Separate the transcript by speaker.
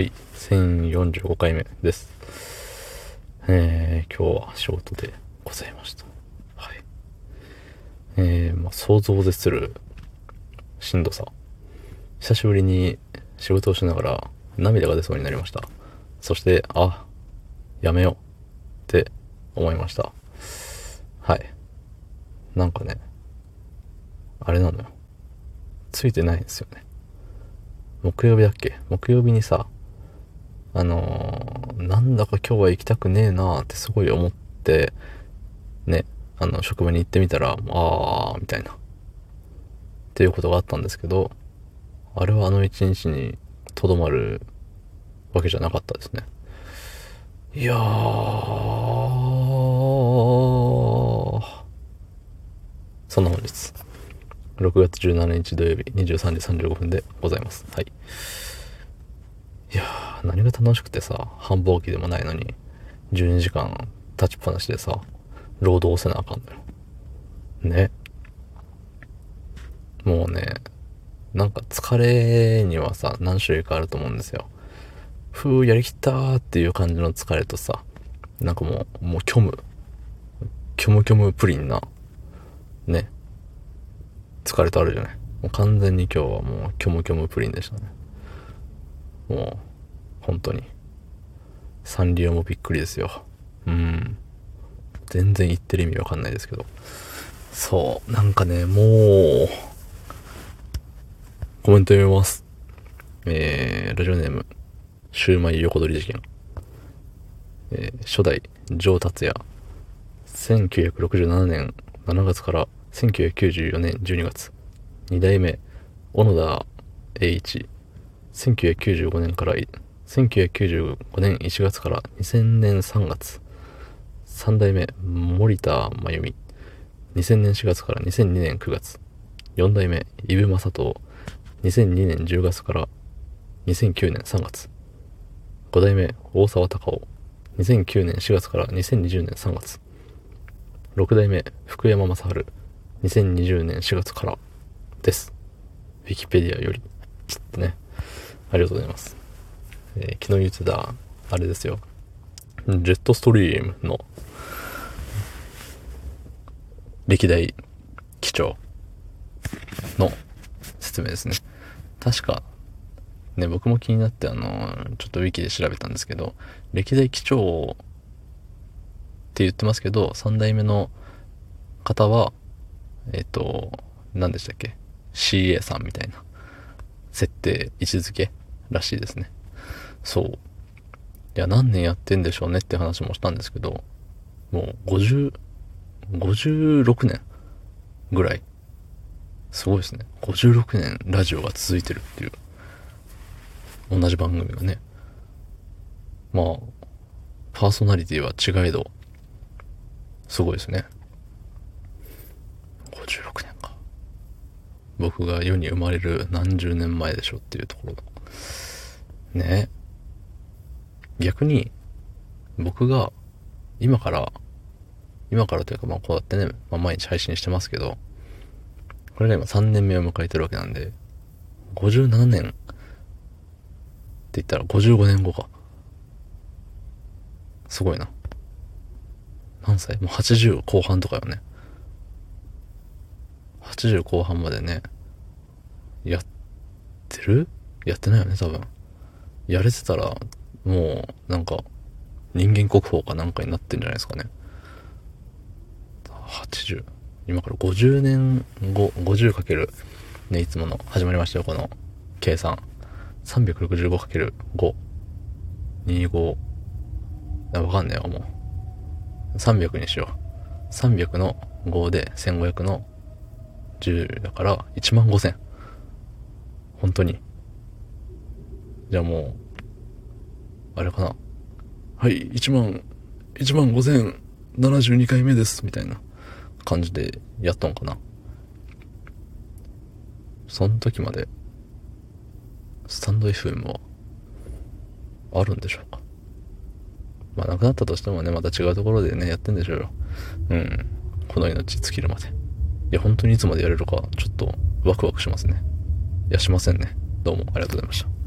Speaker 1: はい、1045回目です。えー、今日は仕事でございました。はい。えー、まあ、想像を絶するしんどさ。久しぶりに仕事をしながら涙が出そうになりました。そして、あ、やめようって思いました。はい。なんかね、あれなのよ。ついてないんですよね。木曜日だっけ？木曜日にさ、あのーなんだか今日は行きたくねえなーってすごい思って、ね、あの、職場に行ってみたら、あー、みたいな。っていうことがあったんですけど、あれはあの一日にとどまるわけじゃなかったですね。いやー、そんな本日。6月17日土曜日23時35分でございます。はい。いやー、何が楽しくてさ、繁忙期でもないのに、12時間立ちっぱなしでさ、労働せなあかんのよ。ね。もうね、なんか疲れにはさ、何種類かあると思うんですよ。ふう、やりきったーっていう感じの疲れとさ、なんかもう、もう虚無。虚無虚無プリンな、ね。疲れとあるじゃない。もう完全に今日はもう虚無虚無プリンでしたね。もう、本当に。サンリオもびっくりですよ。うん。全然言ってる意味わかんないですけど。そう、なんかね、もう、コメント読みます。えー、ラジオネーム、シューマイ横取り事件。えー、初代、上達也。1967年7月から1994年12月。二代目、小野田栄一。1995年から、1995年1月から2000年3月。三代目、森田真由美。2000年4月から2002年9月。四代目、伊部正人。2002年10月から2009年3月。五代目、大沢たかお。2009年4月から2020年3月。六代目、福山雅治。2020年4月からです。ウィキペディアより。ちょっとね、ありがとうございます。えー昨日言ってた、あれですよ。ジェットストリームの歴代機長の説明ですね。確か、ね、僕も気になって、あの、ちょっとウィキで調べたんですけど、歴代機長って言ってますけど、三代目の方は、えっ、と、何でしたっけ ?CA さんみたいな設定、位置づけらしいですね。そう。いや、何年やってんでしょうねって話もしたんですけど、もう50、56年ぐらい。すごいですね。56年ラジオが続いてるっていう。同じ番組がね。まあ、パーソナリティは違えど、すごいですね。56年か。僕が世に生まれる何十年前でしょっていうところだ。ね逆に、僕が今から、今からというかまあこうやってね、まあ、毎日配信してますけど、これが今3年目を迎えてるわけなんで、57年って言ったら55年後か。すごいな。何歳？もう80後半とかよね。80後半までね、やってる？やってないよね、多分。やれてたら、もう、なんか、人間国宝かなんかになってんじゃないですかね。80。今から50年後、50かける、ね、いつもの、始まりましたよ、この計算。365かける5。25。わかんねえわ、もう。300にしよう。300の5で1500の10だから1万5000。本当に。じゃあもう、あれかな。はい、1万、1万5072回目です、みたいな感じでやっとんかな。その時まで、スタンド FM は、あるんでしょうか。まあ、なくなったとしてもね、また違うところでね、やってんでしょうよ。うん。この命尽きるまで。いや、本当にいつまでやれるか、ちょっと、ワクワクしますね。いや、しませんね。どうもありがとうございました。